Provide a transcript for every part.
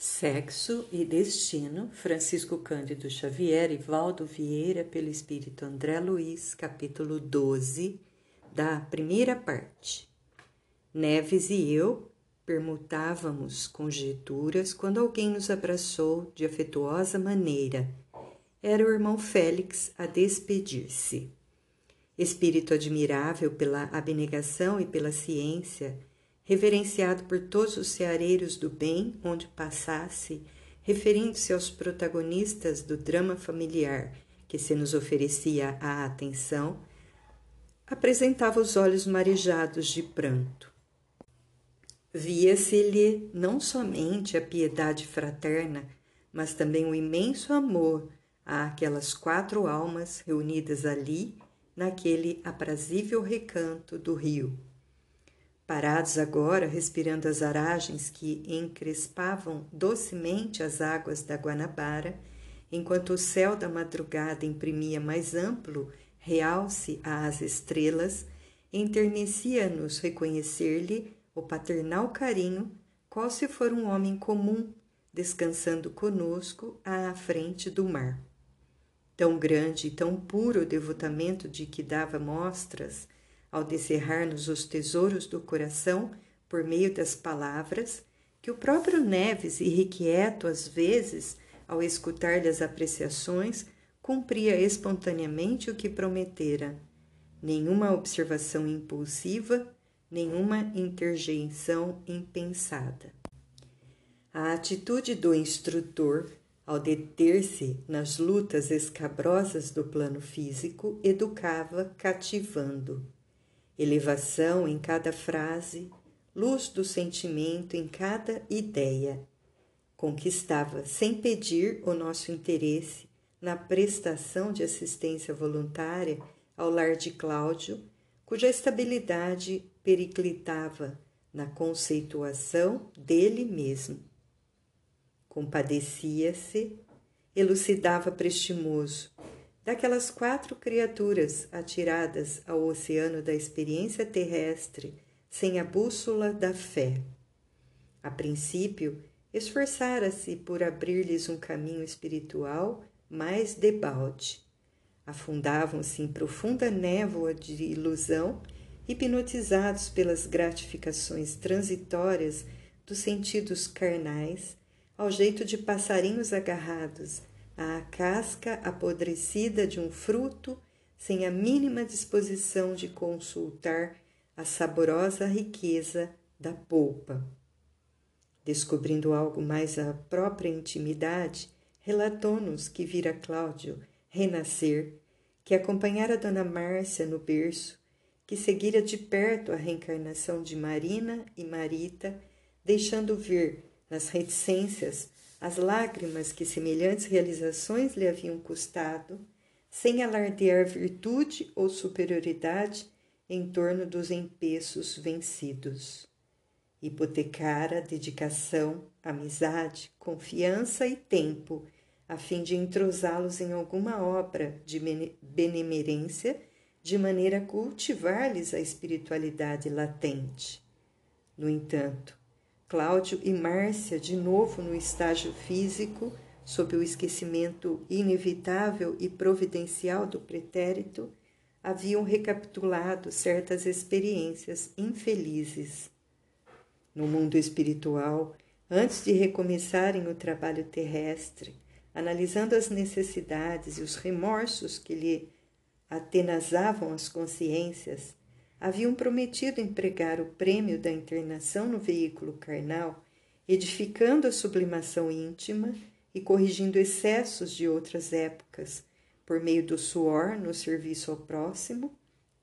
Sexo e Destino, Francisco Cândido Xavier e Valdo Vieira, pelo Espírito André Luiz, capítulo 12, da primeira parte. Neves e eu permutávamos conjecturas quando alguém nos abraçou de afetuosa maneira. Era o irmão Félix a despedir-se. Espírito admirável pela abnegação e pela ciência, reverenciado por todos os ceareiros do bem onde passasse, referindo-se aos protagonistas do drama familiar que se nos oferecia a atenção, apresentava os olhos marejados de pranto. Via-se-lhe não somente a piedade fraterna, mas também o imenso amor àquelas quatro almas reunidas ali, naquele aprazível recanto do rio Parados agora, respirando as aragens que encrespavam docemente as águas da Guanabara, enquanto o céu da madrugada imprimia mais amplo realce às estrelas, enternecia-nos reconhecer-lhe o paternal carinho, qual se for um homem comum, descansando conosco à frente do mar. Tão grande e tão puro o devotamento de que dava mostras, ao descerrar-nos os tesouros do coração por meio das palavras, que o próprio Neves, irrequieto às vezes, ao escutar-lhe as apreciações, cumpria espontaneamente o que prometera. Nenhuma observação impulsiva, nenhuma interjeição impensada. A atitude do instrutor, ao deter-se nas lutas escabrosas do plano físico, educava cativando elevação em cada frase, luz do sentimento em cada ideia. Conquistava sem pedir o nosso interesse na prestação de assistência voluntária ao lar de Cláudio, cuja estabilidade periclitava na conceituação dele mesmo. Compadecia-se, elucidava prestimoso, daquelas quatro criaturas atiradas ao oceano da experiência terrestre sem a bússola da fé. A princípio, esforçara-se por abrir-lhes um caminho espiritual mais debalde. Afundavam-se em profunda névoa de ilusão, hipnotizados pelas gratificações transitórias dos sentidos carnais, ao jeito de passarinhos agarrados à casca apodrecida de um fruto sem a mínima disposição de consultar a saborosa riqueza da polpa. Descobrindo algo mais à própria intimidade, relatou-nos que vira Cláudio renascer, que acompanhara Dona Márcia no berço, que seguira de perto a reencarnação de Marina e Marita, deixando ver nas reticências as lágrimas que semelhantes realizações lhe haviam custado, sem alardear virtude ou superioridade em torno dos empeços vencidos. Hipotecara dedicação, amizade, confiança e tempo, a fim de entrosá-los em alguma obra de benemerência, de maneira a cultivar-lhes a espiritualidade latente. No entanto, Cláudio e Márcia, de novo no estágio físico, sob o esquecimento inevitável e providencial do pretérito, haviam recapitulado certas experiências infelizes. No mundo espiritual, antes de recomeçarem o trabalho terrestre, analisando as necessidades e os remorsos que lhe atenazavam as consciências, haviam prometido empregar o prêmio da internação no veículo carnal, edificando a sublimação íntima e corrigindo excessos de outras épocas, por meio do suor no serviço ao próximo,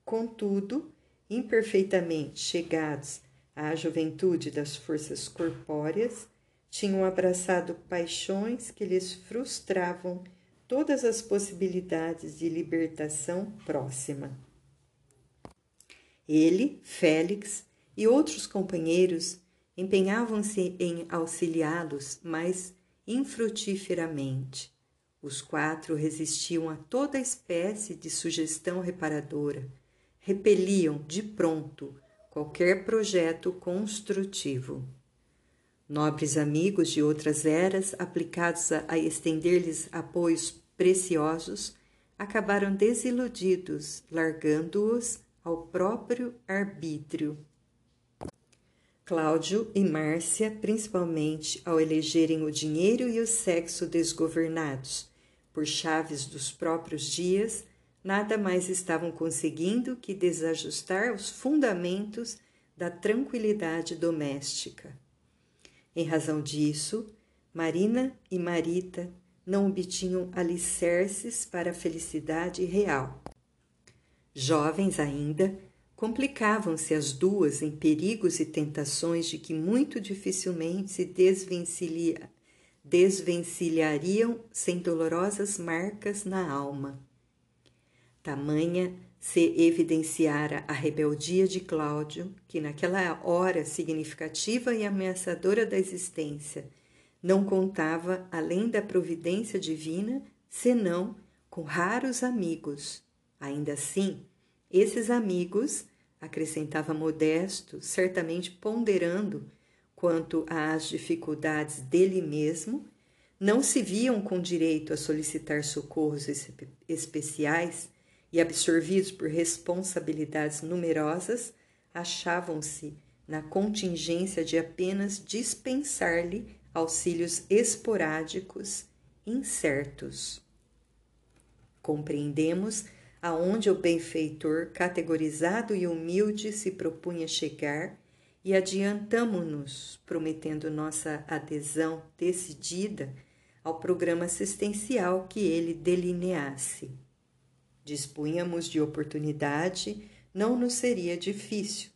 contudo, imperfeitamente chegados à juventude das forças corpóreas, tinham abraçado paixões que lhes frustravam todas as possibilidades de libertação próxima. Ele, Félix e outros companheiros empenhavam-se em auxiliá-los, mas infrutíferamente. Os quatro resistiam a toda espécie de sugestão reparadora, repeliam de pronto qualquer projeto construtivo. Nobres amigos de outras eras, aplicados a, a estender-lhes apoios preciosos, acabaram desiludidos, largando-os ao próprio arbítrio. Cláudio e Márcia, principalmente ao elegerem o dinheiro e o sexo desgovernados por chaves dos próprios dias, nada mais estavam conseguindo que desajustar os fundamentos da tranquilidade doméstica. Em razão disso, Marina e Marita não obtinham alicerces para a felicidade real. Jovens ainda, complicavam-se as duas em perigos e tentações de que muito dificilmente se desvencilha, desvencilhariam sem dolorosas marcas na alma. Tamanha se evidenciara a rebeldia de Cláudio, que naquela hora significativa e ameaçadora da existência, não contava, além da providência divina, senão com raros amigos. Ainda assim, esses amigos, acrescentava Modesto, certamente ponderando quanto às dificuldades dele mesmo, não se viam com direito a solicitar socorros especiais e, absorvidos por responsabilidades numerosas, achavam-se na contingência de apenas dispensar-lhe auxílios esporádicos, incertos. Compreendemos aonde o benfeitor, categorizado e humilde, se propunha chegar e adiantamo-nos, prometendo nossa adesão decidida ao programa assistencial que ele delineasse. Dispunhamos de oportunidade, não nos seria difícil.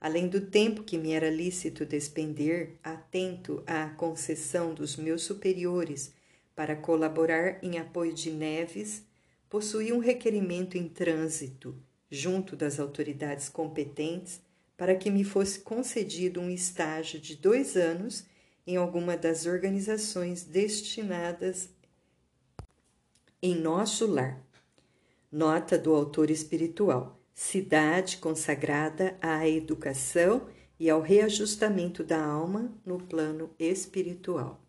Além do tempo que me era lícito despender, atento à concessão dos meus superiores para colaborar em apoio de Neves, possuía um requerimento em trânsito junto das autoridades competentes para que me fosse concedido um estágio de dois anos em alguma das organizações destinadas em nosso lar. Nota do autor espiritual: cidade consagrada à educação e ao reajustamento da alma no plano espiritual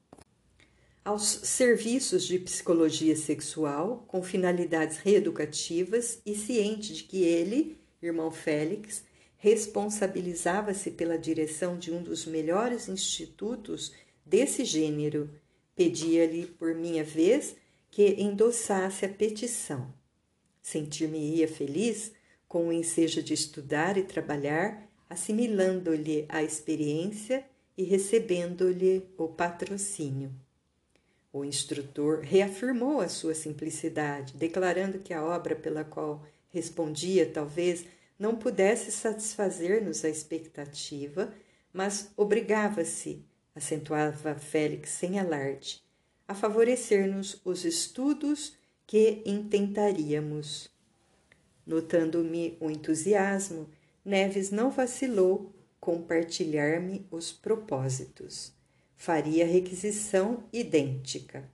aos serviços de psicologia sexual com finalidades reeducativas e ciente de que ele, irmão Félix, responsabilizava-se pela direção de um dos melhores institutos desse gênero, pedia-lhe, por minha vez, que endossasse a petição. Sentir-me-ia feliz com o ensejo de estudar e trabalhar, assimilando-lhe a experiência e recebendo-lhe o patrocínio. O instrutor reafirmou a sua simplicidade, declarando que a obra pela qual respondia talvez não pudesse satisfazer-nos a expectativa, mas obrigava-se, acentuava Félix sem alarde, a favorecer-nos os estudos que intentaríamos. Notando-me o entusiasmo, Neves não vacilou compartilhar-me os propósitos faria requisição idêntica.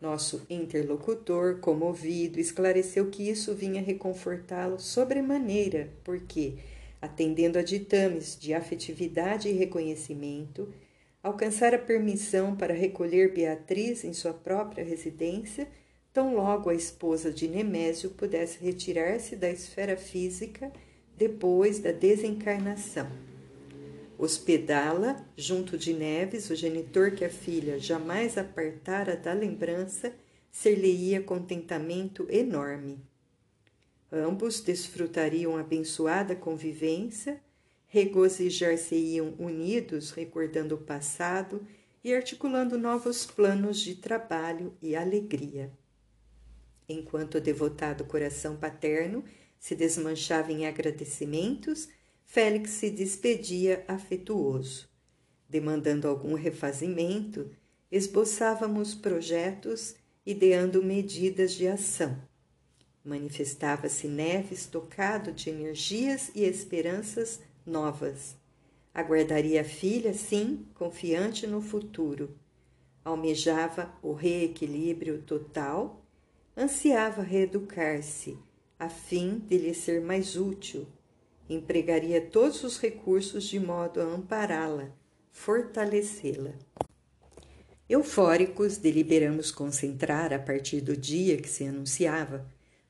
Nosso interlocutor, comovido, esclareceu que isso vinha reconfortá-lo sobremaneira, porque, atendendo a ditames de afetividade e reconhecimento, alcançara permissão para recolher Beatriz em sua própria residência, tão logo a esposa de Nemésio pudesse retirar-se da esfera física depois da desencarnação hospedá-la junto de Neves, o genitor que a filha jamais apartara da lembrança, ser-lhe-ia contentamento enorme. Ambos desfrutariam abençoada convivência, regozijar-se-iam unidos, recordando o passado e articulando novos planos de trabalho e alegria. Enquanto o devotado coração paterno se desmanchava em agradecimentos, Félix se despedia afetuoso. Demandando algum refazimento, esboçávamos projetos, ideando medidas de ação. Manifestava-se Neves tocado de energias e esperanças novas. Aguardaria a filha, sim, confiante no futuro. Almejava o reequilíbrio total, ansiava reeducar-se, a fim de lhe ser mais útil empregaria todos os recursos de modo a ampará-la, fortalecê-la. Eufóricos, deliberamos concentrar, a partir do dia que se anunciava,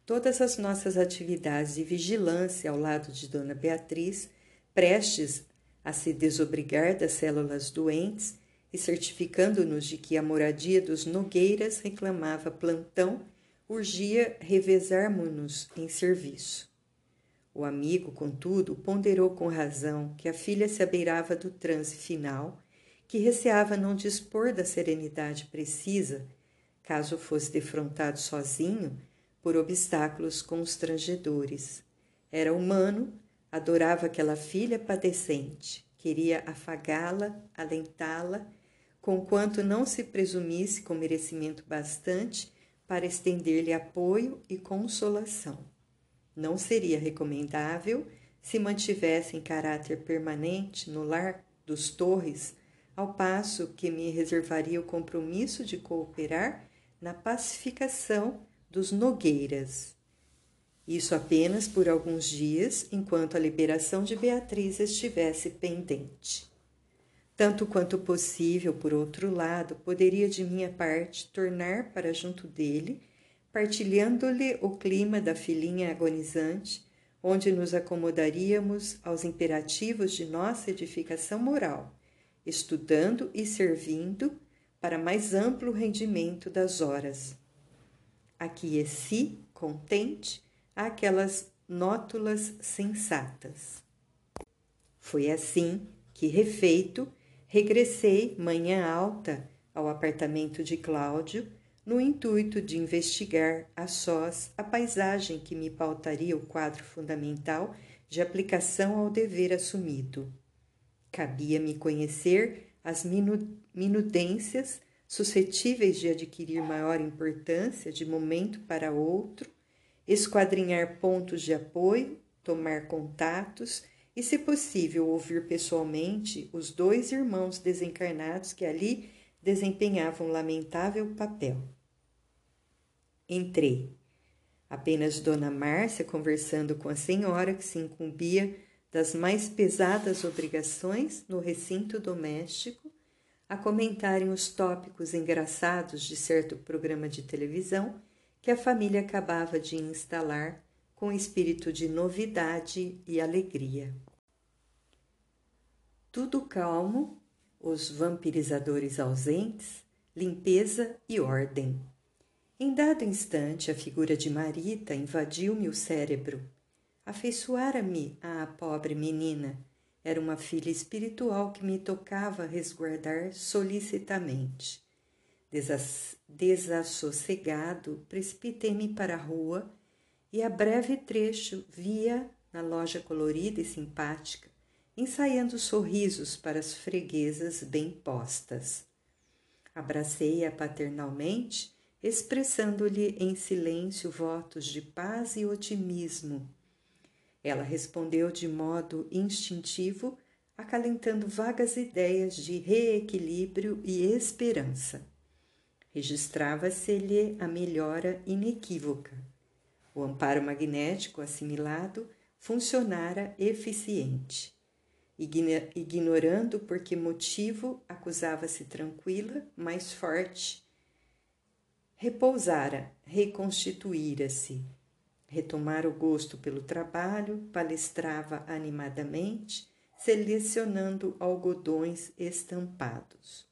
todas as nossas atividades de vigilância ao lado de Dona Beatriz, prestes a se desobrigar das células doentes e certificando-nos de que a moradia dos Nogueiras reclamava plantão, urgia revezarmos-nos em serviço. O amigo, contudo, ponderou com razão que a filha se abeirava do transe final que receava não dispor da serenidade precisa, caso fosse defrontado sozinho por obstáculos constrangedores. Era humano, adorava aquela filha padecente, queria afagá-la, alentá-la, conquanto não se presumisse com merecimento bastante para estender-lhe apoio e consolação. Não seria recomendável se mantivesse em caráter permanente no lar dos Torres ao passo que me reservaria o compromisso de cooperar na pacificação dos Nogueiras. Isso apenas por alguns dias, enquanto a liberação de Beatriz estivesse pendente. Tanto quanto possível, por outro lado, poderia de minha parte tornar para junto dele, partilhando-lhe o clima da filhinha agonizante, onde nos acomodaríamos aos imperativos de nossa edificação moral estudando e servindo para mais amplo rendimento das horas. Aqueci, contente, aquelas nótulas sensatas. Foi assim que, refeito, regressei manhã alta ao apartamento de Cláudio, no intuito de investigar a sós a paisagem que me pautaria o quadro fundamental de aplicação ao dever assumido. Cabia-me conhecer as minudências suscetíveis de adquirir maior importância de momento para outro, esquadrinhar pontos de apoio, tomar contatos e, se possível, ouvir pessoalmente os dois irmãos desencarnados que ali desempenhavam lamentável papel. Entrei. Apenas Dona Márcia conversando com a senhora que se incumbia das mais pesadas obrigações no recinto doméstico, a comentarem os tópicos engraçados de certo programa de televisão que a família acabava de instalar com espírito de novidade e alegria. Tudo calmo, os vampirizadores ausentes, limpeza e ordem. Em dado instante, a figura de Marita invadiu-me o cérebro Afeiçoara-me à pobre menina. Era uma filha espiritual que me tocava resguardar solicitamente. Desas desassossegado, precipitei-me para a rua e a breve trecho via na loja colorida e simpática, ensaiando sorrisos para as freguesas bem postas. Abracei-a paternalmente, expressando-lhe em silêncio votos de paz e otimismo ela respondeu de modo instintivo, acalentando vagas ideias de reequilíbrio e esperança. Registrava-se-lhe a melhora inequívoca. O amparo magnético assimilado funcionara eficiente. Ignorando por que motivo acusava-se tranquila, mais forte. Repousara, reconstituíra-se, retomara o gosto pelo trabalho, palestrava animadamente, selecionando algodões estampados.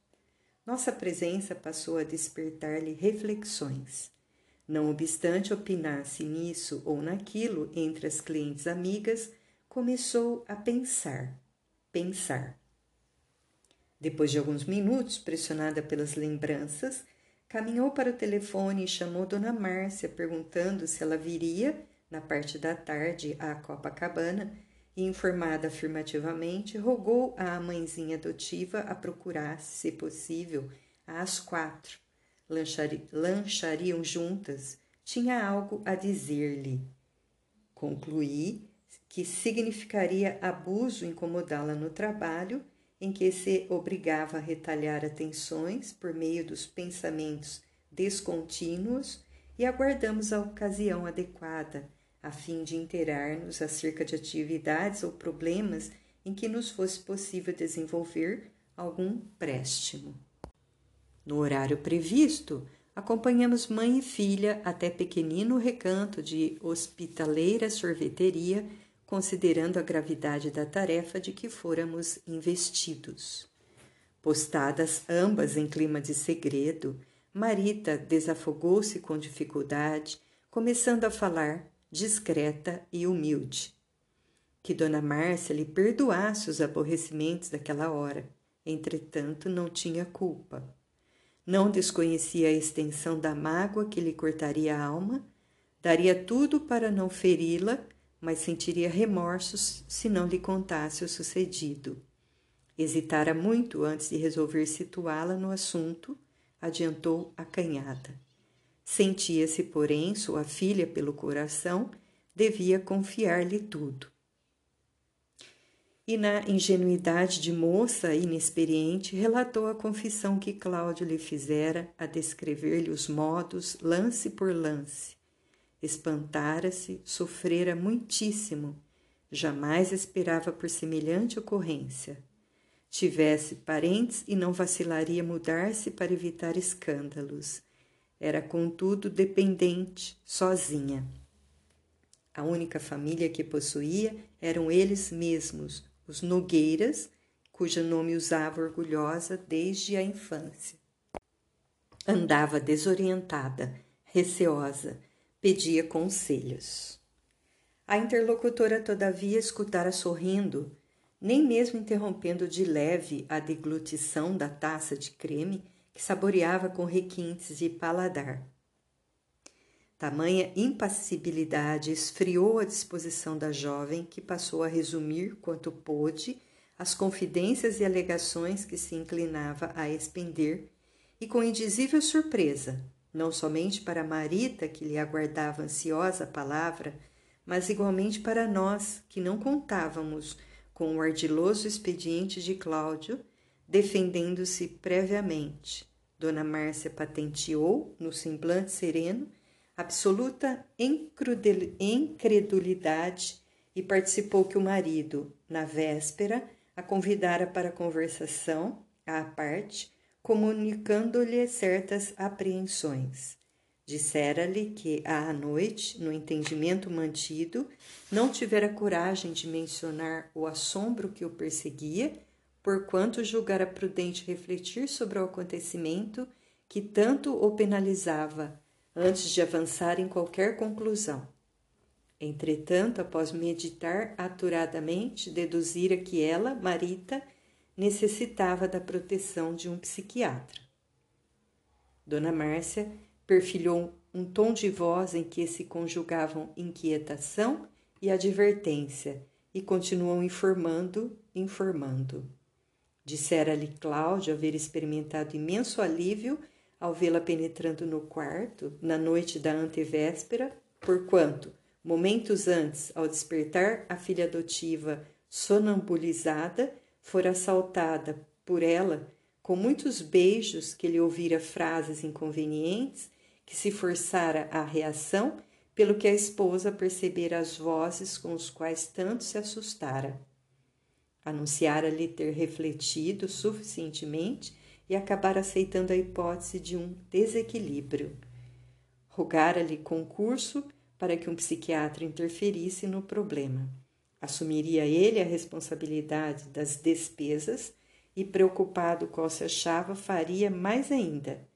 Nossa presença passou a despertar-lhe reflexões. Não obstante opinar-se nisso ou naquilo entre as clientes amigas, começou a pensar, pensar. Depois de alguns minutos, pressionada pelas lembranças, Caminhou para o telefone e chamou Dona Márcia, perguntando se ela viria, na parte da tarde, à Copacabana, e, informada afirmativamente, rogou à mãezinha adotiva a procurar, se possível, às quatro. Lanchari lanchariam juntas. Tinha algo a dizer-lhe. Concluí que significaria abuso incomodá-la no trabalho em que se obrigava a retalhar atenções por meio dos pensamentos descontínuos e aguardamos a ocasião adequada a fim de inteirar-nos acerca de atividades ou problemas em que nos fosse possível desenvolver algum préstimo. No horário previsto, acompanhamos mãe e filha até pequenino recanto de hospitaleira sorveteria, considerando a gravidade da tarefa de que fôramos investidos. Postadas ambas em clima de segredo, Marita desafogou-se com dificuldade, começando a falar, discreta e humilde. Que Dona Márcia lhe perdoasse os aborrecimentos daquela hora, entretanto não tinha culpa. Não desconhecia a extensão da mágoa que lhe cortaria a alma, daria tudo para não feri-la, mas sentiria remorsos se não lhe contasse o sucedido. Hesitara muito antes de resolver situá-la no assunto, adiantou acanhada. Sentia-se, porém, sua filha pelo coração, devia confiar-lhe tudo e, na ingenuidade de moça inexperiente, relatou a confissão que Cláudio lhe fizera a descrever-lhe os modos, lance por lance. Espantara-se, sofrera muitíssimo, jamais esperava por semelhante ocorrência. Tivesse parentes e não vacilaria mudar-se para evitar escândalos. Era, contudo, dependente, sozinha. A única família que possuía eram eles mesmos, os Nogueiras, cujo nome usava orgulhosa desde a infância. Andava desorientada, receosa, pedia conselhos. A interlocutora, todavia, escutara sorrindo, nem mesmo interrompendo de leve a deglutição da taça de creme que saboreava com requintes de paladar. Tamanha impassibilidade esfriou a disposição da jovem, que passou a resumir quanto pôde as confidências e alegações que se inclinava a expender, e com indizível surpresa, não somente para Marita, que lhe aguardava ansiosa a palavra, mas igualmente para nós, que não contávamos com o ardiloso expediente de Cláudio, defendendo-se previamente. Dona Márcia patenteou, no semblante sereno, absoluta incredulidade e participou que o marido, na véspera, a convidara para conversação à parte, comunicando-lhe certas apreensões. Dissera-lhe que, à noite, no entendimento mantido, não tivera coragem de mencionar o assombro que o perseguia, porquanto julgara prudente refletir sobre o acontecimento que tanto o penalizava antes de avançar em qualquer conclusão. Entretanto, após meditar aturadamente, deduzira que ela, Marita, necessitava da proteção de um psiquiatra. Dona Márcia perfilhou um tom de voz em que se conjugavam inquietação e advertência e continuou informando, informando. Dissera-lhe Cláudio haver experimentado imenso alívio ao vê-la penetrando no quarto na noite da antevéspera, porquanto, momentos antes, ao despertar a filha adotiva sonambulizada, fora assaltada por ela com muitos beijos que lhe ouvira frases inconvenientes, que se forçara a reação, pelo que a esposa percebera as vozes com os quais tanto se assustara. Anunciara-lhe ter refletido suficientemente e acabar aceitando a hipótese de um desequilíbrio. Rogara-lhe concurso para que um psiquiatra interferisse no problema. Assumiria ele a responsabilidade das despesas e, preocupado qual se achava, faria mais ainda.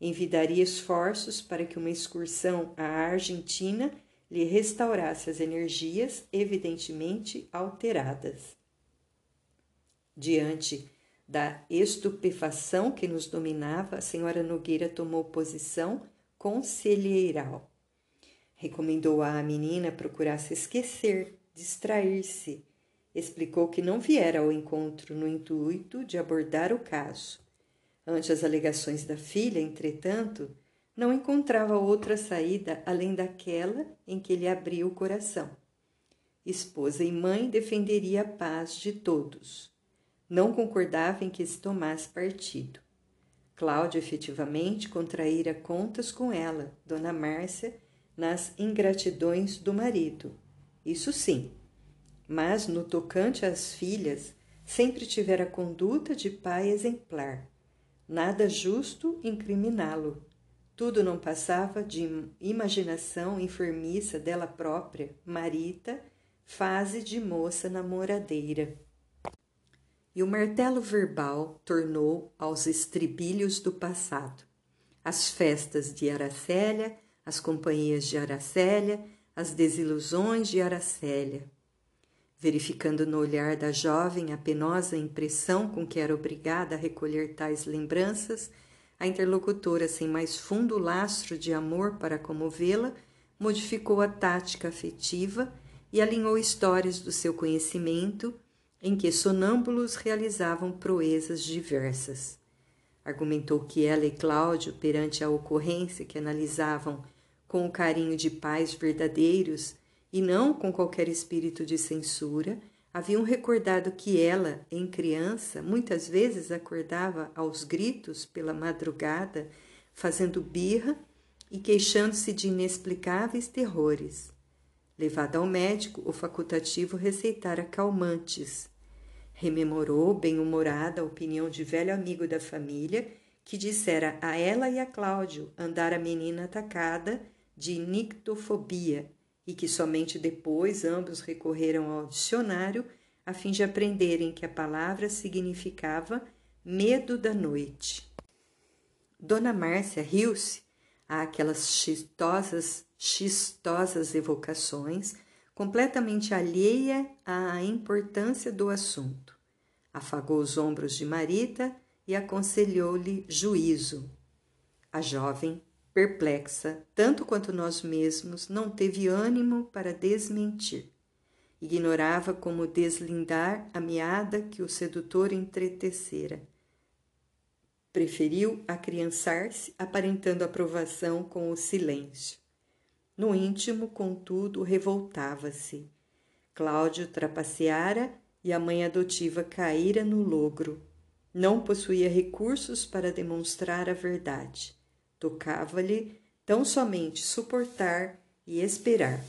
Envidaria esforços para que uma excursão à Argentina lhe restaurasse as energias evidentemente alteradas. Diante da estupefação que nos dominava, a senhora Nogueira tomou posição conselheiral. Recomendou à menina procurar se esquecer, distrair-se. Explicou que não viera ao encontro no intuito de abordar o caso. Ante as alegações da filha, entretanto, não encontrava outra saída além daquela em que lhe abria o coração. Esposa e mãe defenderia a paz de todos não concordava em que se tomasse partido. Cláudia efetivamente contraíra contas com ela, Dona Márcia, nas ingratidões do marido. Isso sim. Mas no tocante às filhas, sempre tivera conduta de pai exemplar. Nada justo incriminá-lo. Tudo não passava de imaginação enfermiça dela própria, Marita, fase de moça namoradeira. E o martelo verbal tornou aos estribilhos do passado. As festas de Aracélia, as companhias de Aracélia, as desilusões de Aracélia. Verificando no olhar da jovem a penosa impressão com que era obrigada a recolher tais lembranças, a interlocutora, sem mais fundo lastro de amor para comovê-la, modificou a tática afetiva e alinhou histórias do seu conhecimento em que sonâmbulos realizavam proezas diversas. Argumentou que ela e Cláudio, perante a ocorrência que analisavam com o carinho de pais verdadeiros e não com qualquer espírito de censura, haviam recordado que ela, em criança, muitas vezes acordava aos gritos pela madrugada, fazendo birra e queixando-se de inexplicáveis terrores. Levada ao médico, o facultativo receitara calmantes. Rememorou, bem-humorada, a opinião de velho amigo da família, que dissera a ela e a Cláudio andar a menina atacada de nictofobia e que somente depois ambos recorreram ao dicionário a fim de aprenderem que a palavra significava medo da noite. Dona Márcia riu-se àquelas chistosas chistosas evocações, completamente alheia à importância do assunto. Afagou os ombros de Marita e aconselhou-lhe juízo. A jovem, perplexa, tanto quanto nós mesmos, não teve ânimo para desmentir. Ignorava como deslindar a meada que o sedutor entretecera. Preferiu acriançar-se, aparentando aprovação com o silêncio. No íntimo, contudo, revoltava-se. Cláudio trapaceara e a mãe adotiva caíra no logro. Não possuía recursos para demonstrar a verdade. Tocava-lhe tão somente suportar e esperar.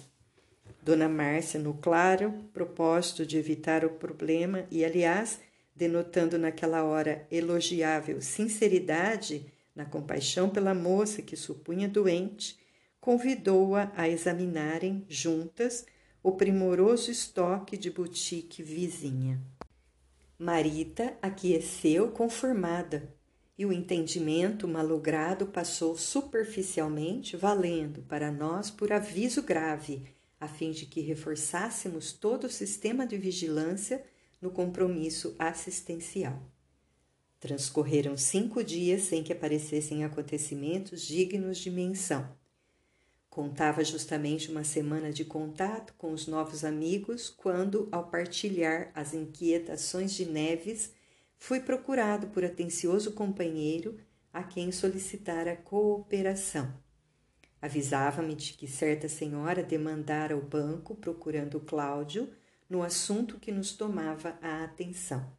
Dona Márcia, no claro propósito de evitar o problema e, aliás, denotando naquela hora elogiável sinceridade na compaixão pela moça que supunha doente, convidou-a a examinarem juntas o primoroso estoque de boutique vizinha. Marita aqueceu conformada e o entendimento malogrado passou superficialmente, valendo para nós por aviso grave, a fim de que reforçássemos todo o sistema de vigilância no compromisso assistencial. Transcorreram cinco dias sem que aparecessem acontecimentos dignos de menção. Contava justamente uma semana de contato com os novos amigos quando, ao partilhar as inquietações de Neves, fui procurado por atencioso companheiro a quem solicitara cooperação. Avisava-me de que certa senhora demandara o banco procurando Cláudio no assunto que nos tomava a atenção.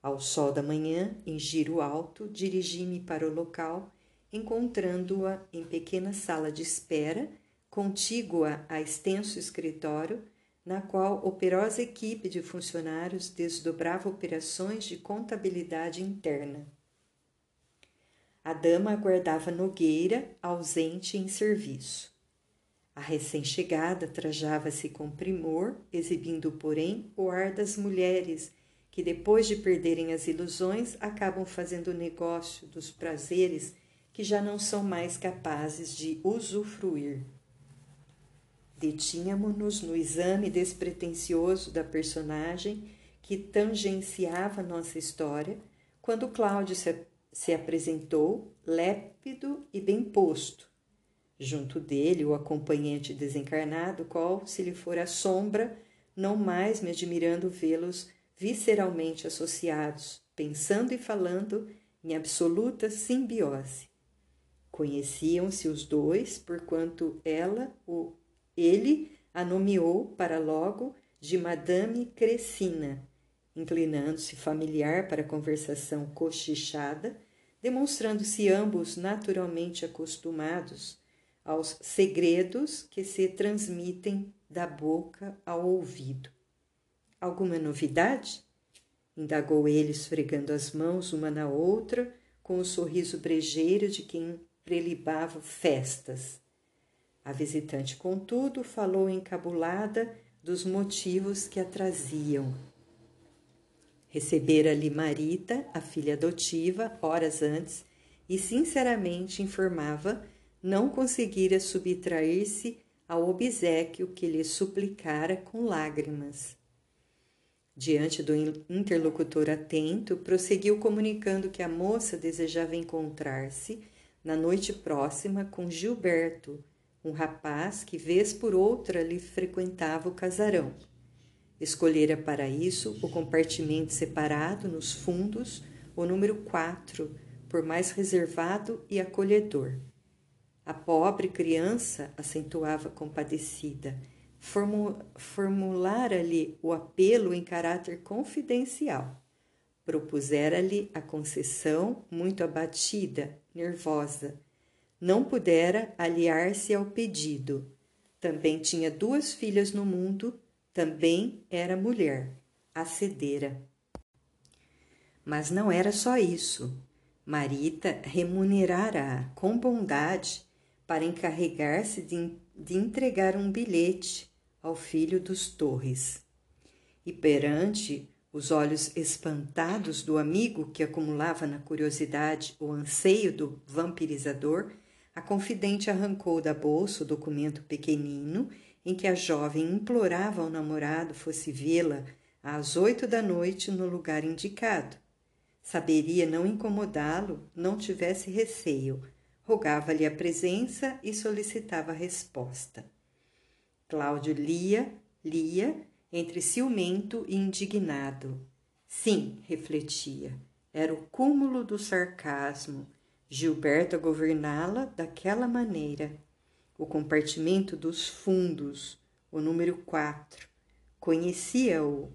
Ao sol da manhã, em giro alto, dirigi-me para o local encontrando-a em pequena sala de espera, contígua a extenso escritório, na qual operosa equipe de funcionários desdobrava operações de contabilidade interna. A dama aguardava Nogueira, ausente em serviço. A recém-chegada trajava-se com primor, exibindo, porém, o ar das mulheres que, depois de perderem as ilusões, acabam fazendo negócio dos prazeres que já não são mais capazes de usufruir. Detínhamos-nos no exame despretensioso da personagem que tangenciava nossa história, quando Cláudio se, se apresentou, lépido e bem posto. Junto dele, o acompanhante desencarnado, qual, se lhe fora sombra, não mais me admirando vê-los visceralmente associados, pensando e falando em absoluta simbiose. Conheciam-se os dois, porquanto ela, o, ele, a nomeou para logo de Madame Crescina, inclinando-se familiar para a conversação cochichada, demonstrando-se ambos naturalmente acostumados aos segredos que se transmitem da boca ao ouvido. Alguma novidade? indagou ele, esfregando as mãos uma na outra, com o sorriso brejeiro de quem prelibava festas. A visitante, contudo, falou encabulada dos motivos que a traziam. Recebera-lhe Marita, a filha adotiva, horas antes, e sinceramente informava não conseguira subtrair-se ao obsequio que lhe suplicara com lágrimas. Diante do interlocutor atento, prosseguiu comunicando que a moça desejava encontrar-se na noite próxima com Gilberto, um rapaz que vez por outra lhe frequentava o casarão. Escolhera para isso o compartimento separado nos fundos, o número 4, por mais reservado e acolhedor. A pobre criança, acentuava compadecida, formulara-lhe o apelo em caráter confidencial. Propusera-lhe a concessão, muito abatida, nervosa. Não pudera aliar-se ao pedido. Também tinha duas filhas no mundo, também era mulher. Acedera. Mas não era só isso. Marita remunerara com bondade para encarregar-se de, de entregar um bilhete ao filho dos Torres. E perante os olhos espantados do amigo que acumulava na curiosidade o anseio do vampirizador, a confidente arrancou da bolsa o documento pequenino em que a jovem implorava ao namorado fosse vê-la às oito da noite no lugar indicado. Saberia não incomodá-lo, não tivesse receio, rogava-lhe a presença e solicitava resposta. Cláudio lia, lia, entre ciumento e indignado. Sim, refletia, era o cúmulo do sarcasmo. Gilberto a governá-la daquela maneira. O compartimento dos fundos, o número 4. Conhecia-o.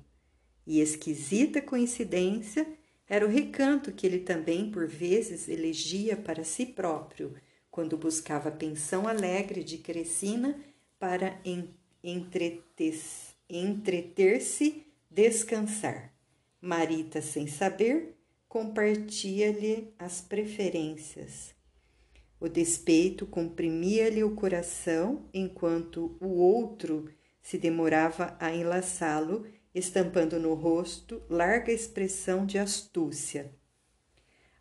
E esquisita coincidência, era o recanto que ele também, por vezes, elegia para si próprio, quando buscava pensão alegre de Crescina para entreter-se, descansar. Marita, sem saber, compartia-lhe as preferências. O despeito comprimia-lhe o coração, enquanto o outro se demorava a enlaçá-lo estampando no rosto larga expressão de astúcia.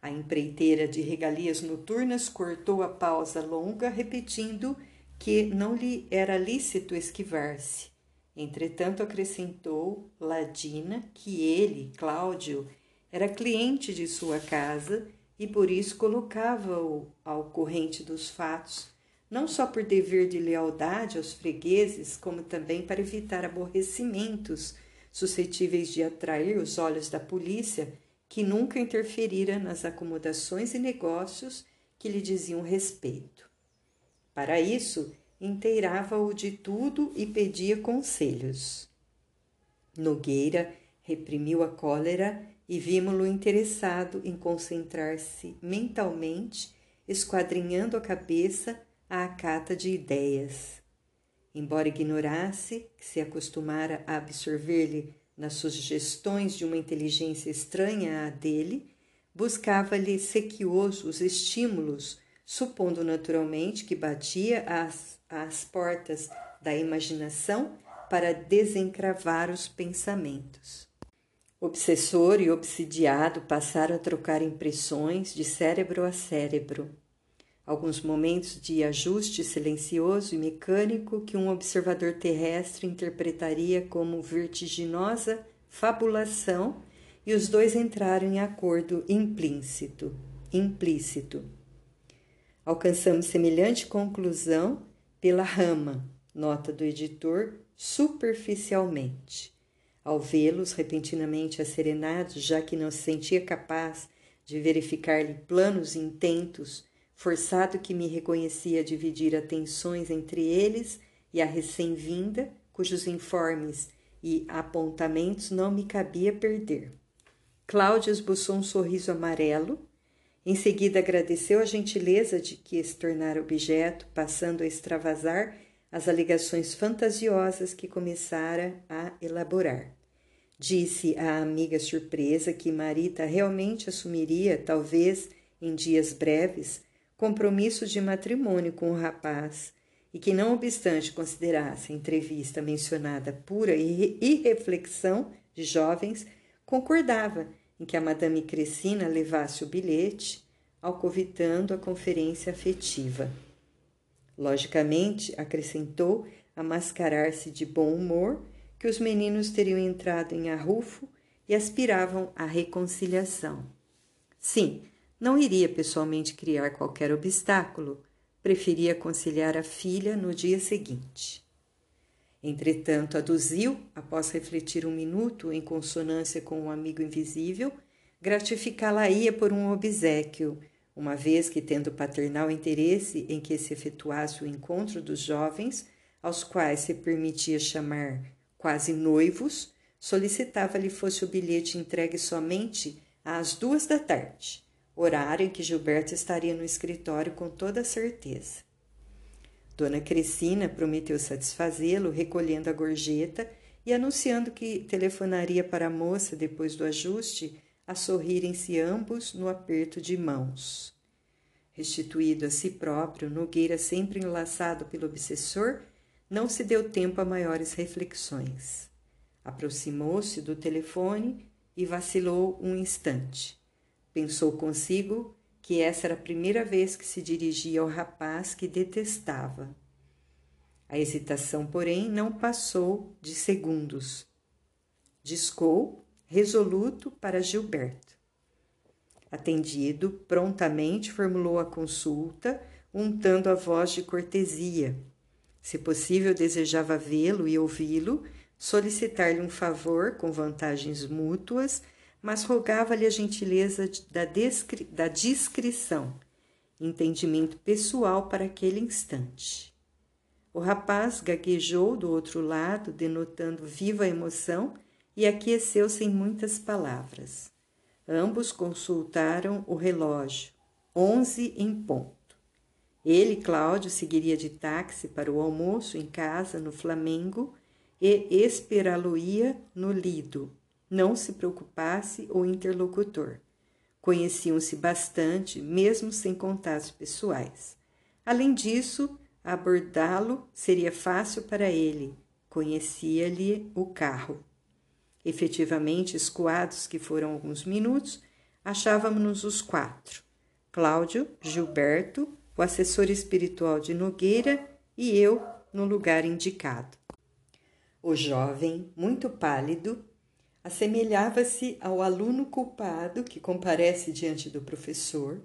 A empreiteira de regalias noturnas cortou a pausa longa, repetindo que não lhe era lícito esquivar-se. Entretanto, acrescentou Ladina que ele, Cláudio, era cliente de sua casa e por isso colocava-o ao corrente dos fatos, não só por dever de lealdade aos fregueses, como também para evitar aborrecimentos suscetíveis de atrair os olhos da polícia, que nunca interferira nas acomodações e negócios que lhe diziam respeito. Para isso, inteirava-o de tudo e pedia conselhos. Nogueira reprimiu a cólera e vimos-lo interessado em concentrar-se mentalmente, esquadrinhando a cabeça à cata de ideias. Embora ignorasse que se acostumara a absorver-lhe nas sugestões de uma inteligência estranha à dele, buscava-lhe sequioso os estímulos, supondo naturalmente que batia às, às portas da imaginação para desencravar os pensamentos. Obsessor e obsidiado passaram a trocar impressões de cérebro a cérebro alguns momentos de ajuste silencioso e mecânico que um observador terrestre interpretaria como vertiginosa fabulação, e os dois entraram em acordo implícito. implícito. Alcançamos semelhante conclusão pela rama, nota do editor, superficialmente. Ao vê-los repentinamente acerenados, já que não se sentia capaz de verificar-lhe planos intentos forçado que me reconhecia dividir atenções entre eles e a recém-vinda, cujos informes e apontamentos não me cabia perder. Cláudia esboçou um sorriso amarelo, em seguida agradeceu a gentileza de que se tornara objeto, passando a extravasar as alegações fantasiosas que começara a elaborar. Disse à amiga surpresa que Marita realmente assumiria, talvez em dias breves, compromisso de matrimônio com o rapaz e que, não obstante considerasse a entrevista mencionada pura irreflexão de jovens, concordava em que a Madame Crescina levasse o bilhete, alcovitando a conferência afetiva. Logicamente, acrescentou, a mascarar-se de bom humor, que os meninos teriam entrado em arrufo e aspiravam à reconciliação. Sim, não iria pessoalmente criar qualquer obstáculo, preferia conciliar a filha no dia seguinte. Entretanto, aduziu, após refletir um minuto em consonância com um amigo invisível, gratificá-la-ia por um obsequio, uma vez que, tendo paternal interesse em que se efetuasse o encontro dos jovens, aos quais se permitia chamar quase noivos, solicitava-lhe fosse o bilhete entregue somente às duas da tarde, horário em que Gilberto estaria no escritório com toda certeza. Dona Crescina prometeu satisfazê-lo, recolhendo a gorjeta e anunciando que telefonaria para a moça depois do ajuste, a sorrirem-se ambos no aperto de mãos. Restituído a si próprio, Nogueira, sempre enlaçado pelo obsessor, não se deu tempo a maiores reflexões. Aproximou-se do telefone e vacilou um instante. Pensou consigo que essa era a primeira vez que se dirigia ao rapaz que detestava. A hesitação, porém, não passou de segundos. Discou, resoluto, para Gilberto. Atendido, prontamente formulou a consulta, untando a voz de cortesia. Se possível, desejava vê-lo e ouvi-lo, solicitar-lhe um favor com vantagens mútuas mas rogava-lhe a gentileza da, da discrição, entendimento pessoal para aquele instante. O rapaz gaguejou do outro lado, denotando viva emoção, e aqueceu sem muitas palavras. Ambos consultaram o relógio, onze em ponto. Ele, Cláudio, seguiria de táxi para o almoço em casa, no Flamengo, e esperá-lo-ia no Lido, não se preocupasse o interlocutor. Conheciam-se bastante, mesmo sem contatos pessoais. Além disso, abordá-lo seria fácil para ele, conhecia-lhe o carro. Efetivamente, escoados que foram alguns minutos, achávamos-nos os quatro: Cláudio, Gilberto, o assessor espiritual de Nogueira e eu no lugar indicado. O jovem, muito pálido, assemelhava-se ao aluno culpado que comparece diante do professor,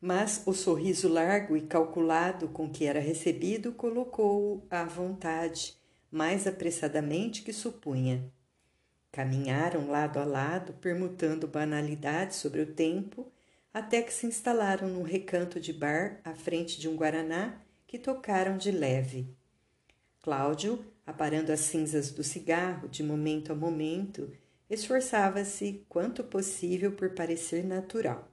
mas o sorriso largo e calculado com que era recebido colocou-o à vontade, mais apressadamente que supunha. Caminharam lado a lado, permutando banalidades sobre o tempo, até que se instalaram num recanto de bar à frente de um guaraná que tocaram de leve. Cláudio aparando as cinzas do cigarro de momento a momento, esforçava-se quanto possível por parecer natural.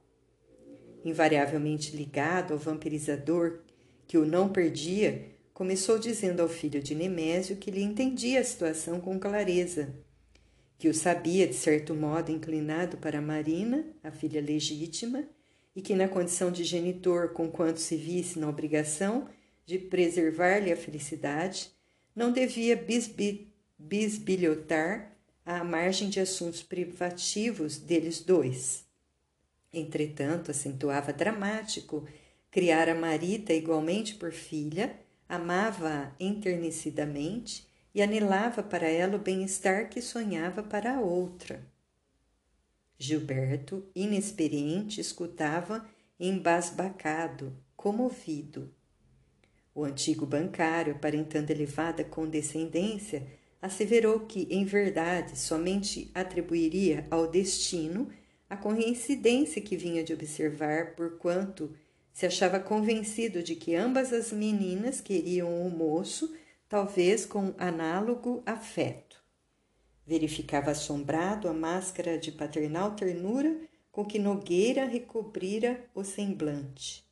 Invariavelmente ligado ao vampirizador que o não perdia, começou dizendo ao filho de Nemésio que lhe entendia a situação com clareza, que o sabia de certo modo inclinado para Marina, a filha legítima, e que na condição de genitor, conquanto se visse na obrigação de preservar-lhe a felicidade, não devia bisbi bisbilhotar à margem de assuntos privativos deles dois. Entretanto, acentuava dramático criar a Marita igualmente por filha, amava-a enternecidamente e anelava para ela o bem-estar que sonhava para a outra. Gilberto, inexperiente, escutava embasbacado, comovido. O antigo bancário, aparentando elevada condescendência, asseverou que, em verdade, somente atribuiria ao destino a coincidência que vinha de observar, porquanto se achava convencido de que ambas as meninas queriam o moço, talvez com análogo afeto. Verificava assombrado a máscara de paternal ternura com que Nogueira recobrira o semblante.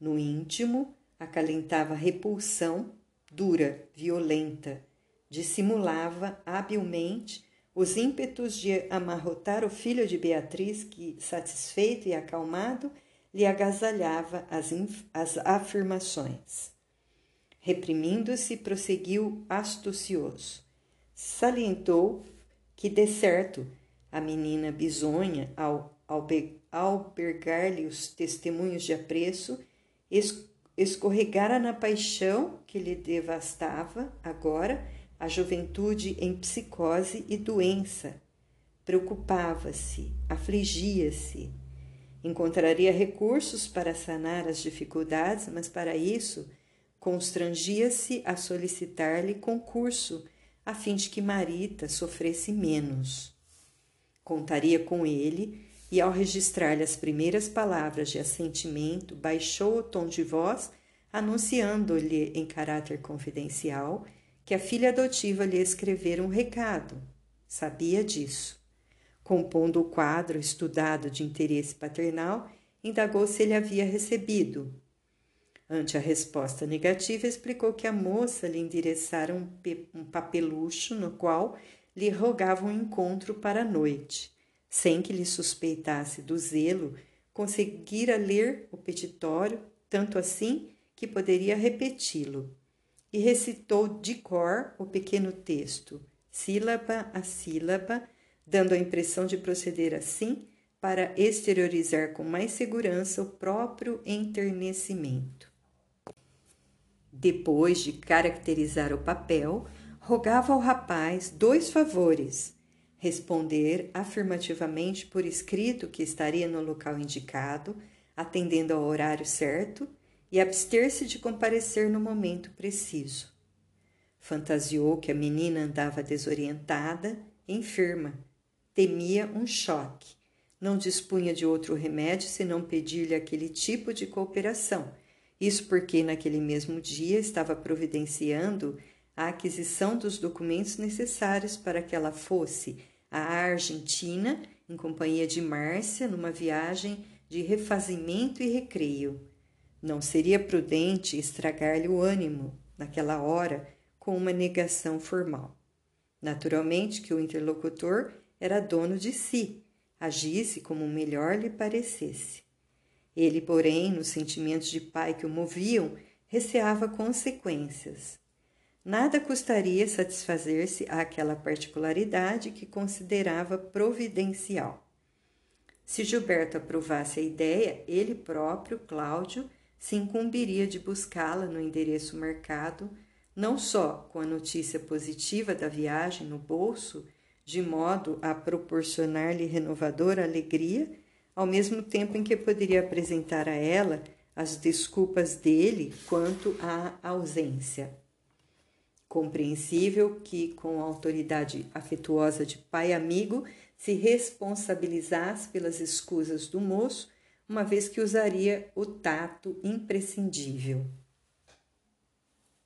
No íntimo, acalentava repulsão dura, violenta, dissimulava habilmente os ímpetos de amarrotar o filho de Beatriz, que, satisfeito e acalmado, lhe agasalhava as, as afirmações. Reprimindo-se, prosseguiu astucioso. Salientou que, de certo, a menina bisonha, ao albergar-lhe os testemunhos de apreço, escorregara na paixão que lhe devastava agora a juventude em psicose e doença. Preocupava-se, afligia-se. Encontraria recursos para sanar as dificuldades, mas para isso constrangia-se a solicitar-lhe concurso, a fim de que Marita sofresse menos. Contaria com ele e, ao registrar-lhe as primeiras palavras de assentimento, baixou o tom de voz, anunciando-lhe em caráter confidencial que a filha adotiva lhe escrevera um recado. Sabia disso. Compondo o quadro estudado de interesse paternal, indagou se ele havia recebido. Ante a resposta negativa, explicou que a moça lhe endereçara um, um papelucho no qual lhe rogava um encontro para a noite. Sem que lhe suspeitasse do zelo, conseguira ler o petitório, tanto assim que poderia repeti-lo e recitou de cor o pequeno texto, sílaba a sílaba, dando a impressão de proceder assim para exteriorizar com mais segurança o próprio enternecimento. Depois de caracterizar o papel, rogava ao rapaz dois favores: responder afirmativamente por escrito que estaria no local indicado, atendendo ao horário certo, e abster-se de comparecer no momento preciso. Fantasiou que a menina andava desorientada, enferma, temia um choque. Não dispunha de outro remédio senão pedir-lhe aquele tipo de cooperação. Isso porque naquele mesmo dia estava providenciando a aquisição dos documentos necessários para que ela fosse à Argentina em companhia de Márcia numa viagem de refazimento e recreio. Não seria prudente estragar-lhe o ânimo, naquela hora, com uma negação formal. Naturalmente que o interlocutor era dono de si, agisse como melhor lhe parecesse. Ele, porém, nos sentimentos de pai que o moviam, receava consequências. Nada custaria satisfazer-se àquela particularidade que considerava providencial. Se Gilberto aprovasse a ideia, ele próprio, Cláudio, se incumbiria de buscá-la no endereço marcado, não só com a notícia positiva da viagem no bolso, de modo a proporcionar-lhe renovadora alegria, ao mesmo tempo em que poderia apresentar a ela as desculpas dele quanto à ausência. Compreensível que, com a autoridade afetuosa de pai amigo, se responsabilizasse pelas escusas do moço uma vez que usaria o tato imprescindível.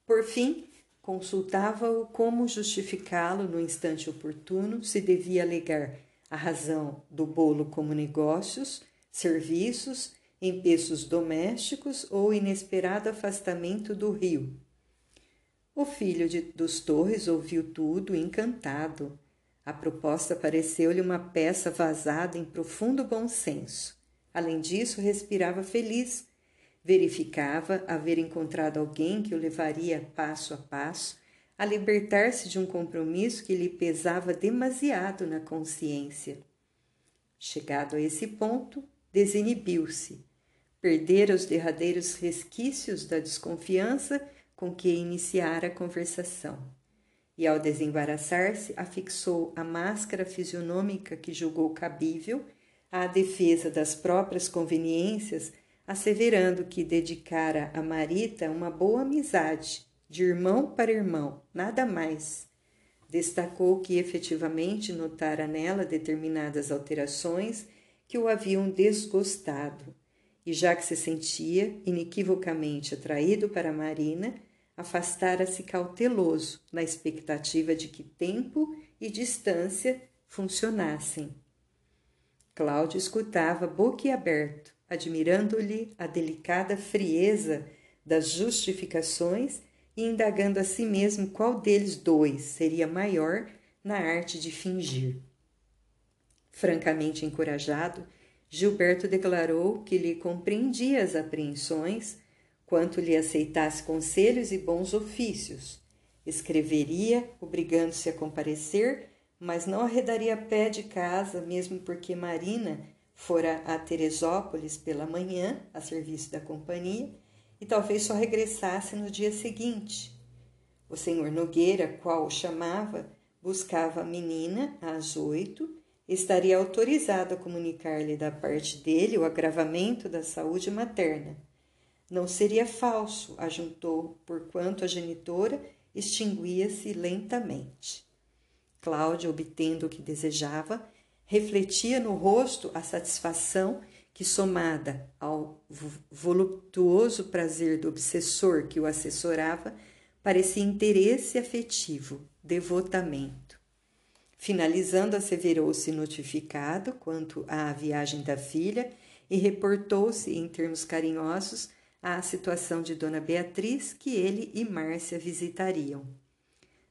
Por fim, consultava-o como justificá-lo no instante oportuno, se devia alegar a razão do bolo como negócios, serviços, empeços domésticos ou inesperado afastamento do rio. O filho de, dos Torres ouviu tudo encantado. A proposta pareceu-lhe uma peça vazada em profundo bom senso. Além disso, respirava feliz. Verificava haver encontrado alguém que o levaria passo a passo a libertar-se de um compromisso que lhe pesava demasiado na consciência. Chegado a esse ponto, desinibiu-se. Perdera os derradeiros resquícios da desconfiança com que iniciara a conversação. E ao desembaraçar-se, afixou a máscara fisionômica que julgou cabível à defesa das próprias conveniências, asseverando que dedicara a Marita uma boa amizade, de irmão para irmão, nada mais. Destacou que efetivamente notara nela determinadas alterações que o haviam desgostado, e já que se sentia inequivocamente atraído para Marina, afastara-se cauteloso, na expectativa de que tempo e distância funcionassem. Cláudio escutava boquiaberto, admirando-lhe a delicada frieza das justificações e indagando a si mesmo qual deles dois seria maior na arte de fingir. Francamente encorajado, Gilberto declarou que lhe compreendia as apreensões quanto lhe aceitasse conselhos e bons ofícios. Escreveria, obrigando-se a comparecer, mas não arredaria pé de casa, mesmo porque Marina fora a Teresópolis pela manhã, a serviço da companhia, e talvez só regressasse no dia seguinte. O senhor Nogueira, qual o chamava, buscava a menina às oito, estaria autorizado a comunicar-lhe da parte dele o agravamento da saúde materna. Não seria falso, ajuntou, porquanto a genitora extinguia-se lentamente. Cláudia, obtendo o que desejava, refletia no rosto a satisfação que, somada ao voluptuoso prazer do obsessor que o assessorava, parecia interesse afetivo, devotamento. Finalizando, asseverou-se notificado quanto à viagem da filha e reportou-se em termos carinhosos à situação de Dona Beatriz que ele e Márcia visitariam.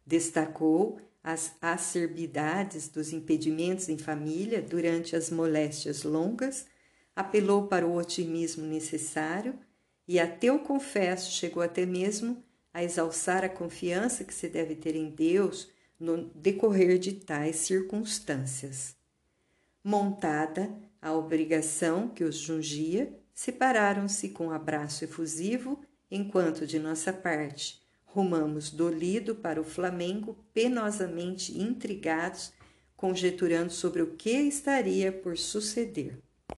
Destacou as acerbidades dos impedimentos em família durante as moléstias longas, apelou para o otimismo necessário e, até o confesso, chegou até mesmo a exalçar a confiança que se deve ter em Deus no decorrer de tais circunstâncias. Montada a obrigação que os jungia, separaram-se com um abraço efusivo, enquanto de nossa parte rumamos do Lido para o Flamengo, penosamente intrigados, conjeturando sobre o que estaria por suceder.